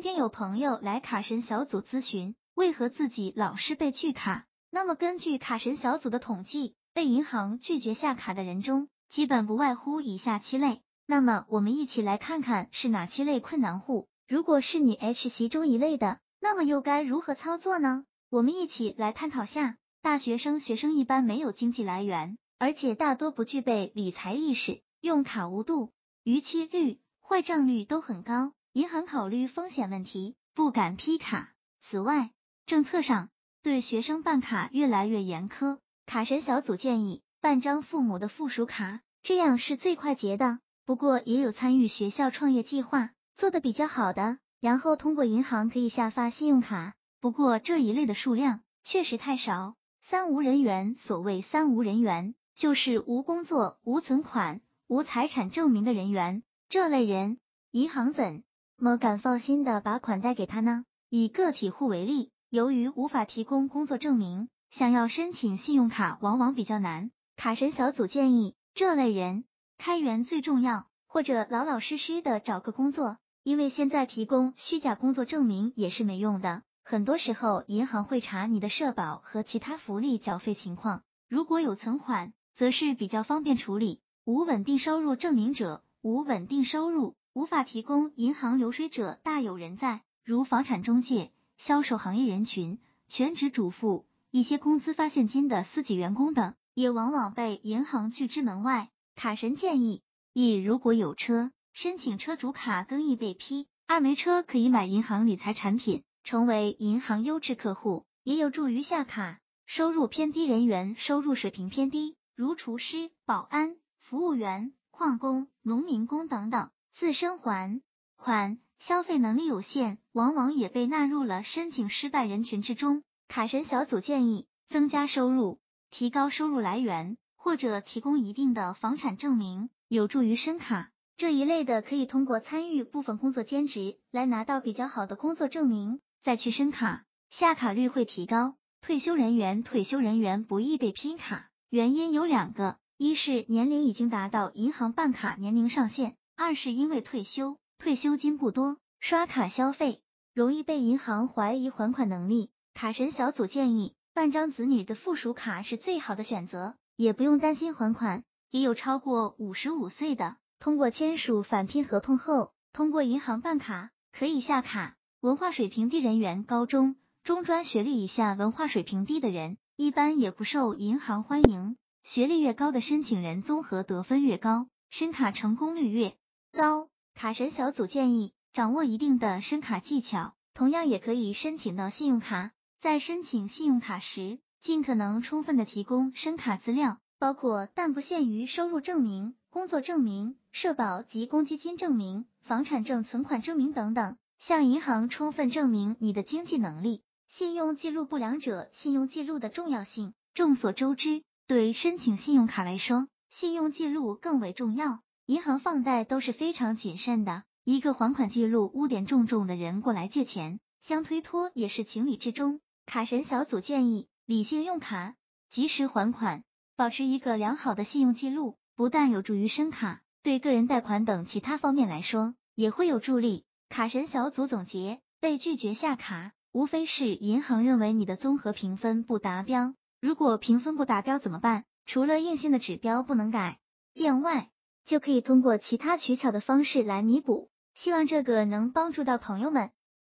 今天有朋友来卡神小组咨询，为何自己老是被拒卡？那么根据卡神小组的统计，被银行拒绝下卡的人中，基本不外乎以下七类。那么我们一起来看看是哪七类困难户。如果是你 H 其中一类的，那么又该如何操作呢？我们一起来探讨下。大学生学生一般没有经济来源，而且大多不具备理财意识，用卡无度，逾期率、坏账率都很高。银行考虑风险问题，不敢批卡。此外，政策上对学生办卡越来越严苛。卡神小组建议办张父母的附属卡，这样是最快捷的。不过也有参与学校创业计划做的比较好的，然后通过银行可以下发信用卡。不过这一类的数量确实太少。三无人员，所谓三无人员，就是无工作、无存款、无财产证明的人员。这类人，银行怎么敢放心的把款贷给他呢？以个体户为例，由于无法提供工作证明，想要申请信用卡往往比较难。卡神小组建议这类人。开源最重要，或者老老实实的找个工作，因为现在提供虚假工作证明也是没用的。很多时候，银行会查你的社保和其他福利缴费情况，如果有存款，则是比较方便处理。无稳定收入证明者，无稳定收入无法提供银行流水者大有人在，如房产中介、销售行业人群、全职主妇、一些工资发现金的私企员工等，也往往被银行拒之门外。卡神建议：一、如果有车，申请车主卡更易被批；二、没车可以买银行理财产品，成为银行优质客户，也有助于下卡。收入偏低人员收入水平偏低，如厨师、保安、服务员、矿工、农民工等等，自身还款消费能力有限，往往也被纳入了申请失败人群之中。卡神小组建议增加收入，提高收入来源。或者提供一定的房产证明，有助于申卡这一类的，可以通过参与部分工作兼职来拿到比较好的工作证明，再去申卡，下卡率会提高。退休人员，退休人员不易被批卡，原因有两个：一是年龄已经达到银行办卡年龄上限；二是因为退休，退休金不多，刷卡消费容易被银行怀疑还款能力。卡神小组建议办张子女的附属卡是最好的选择。也不用担心还款，也有超过五十五岁的，通过签署返聘合同后，通过银行办卡可以下卡。文化水平低人员，高中、中专学历以下文化水平低的人，一般也不受银行欢迎。学历越高的申请人，综合得分越高，申卡成功率越高。卡神小组建议掌握一定的申卡技巧，同样也可以申请到信用卡。在申请信用卡时，尽可能充分的提供申卡资料，包括但不限于收入证明、工作证明、社保及公积金证明、房产证、存款证明等等，向银行充分证明你的经济能力。信用记录不良者，信用记录的重要性，众所周知，对申请信用卡来说，信用记录更为重要。银行放贷都是非常谨慎的，一个还款记录污点重重的人过来借钱，相推脱也是情理之中。卡神小组建议。理性用卡，及时还款，保持一个良好的信用记录，不但有助于申卡，对个人贷款等其他方面来说也会有助力。卡神小组总结：被拒绝下卡，无非是银行认为你的综合评分不达标。如果评分不达标怎么办？除了硬性的指标不能改变外，就可以通过其他取巧的方式来弥补。希望这个能帮助到朋友们。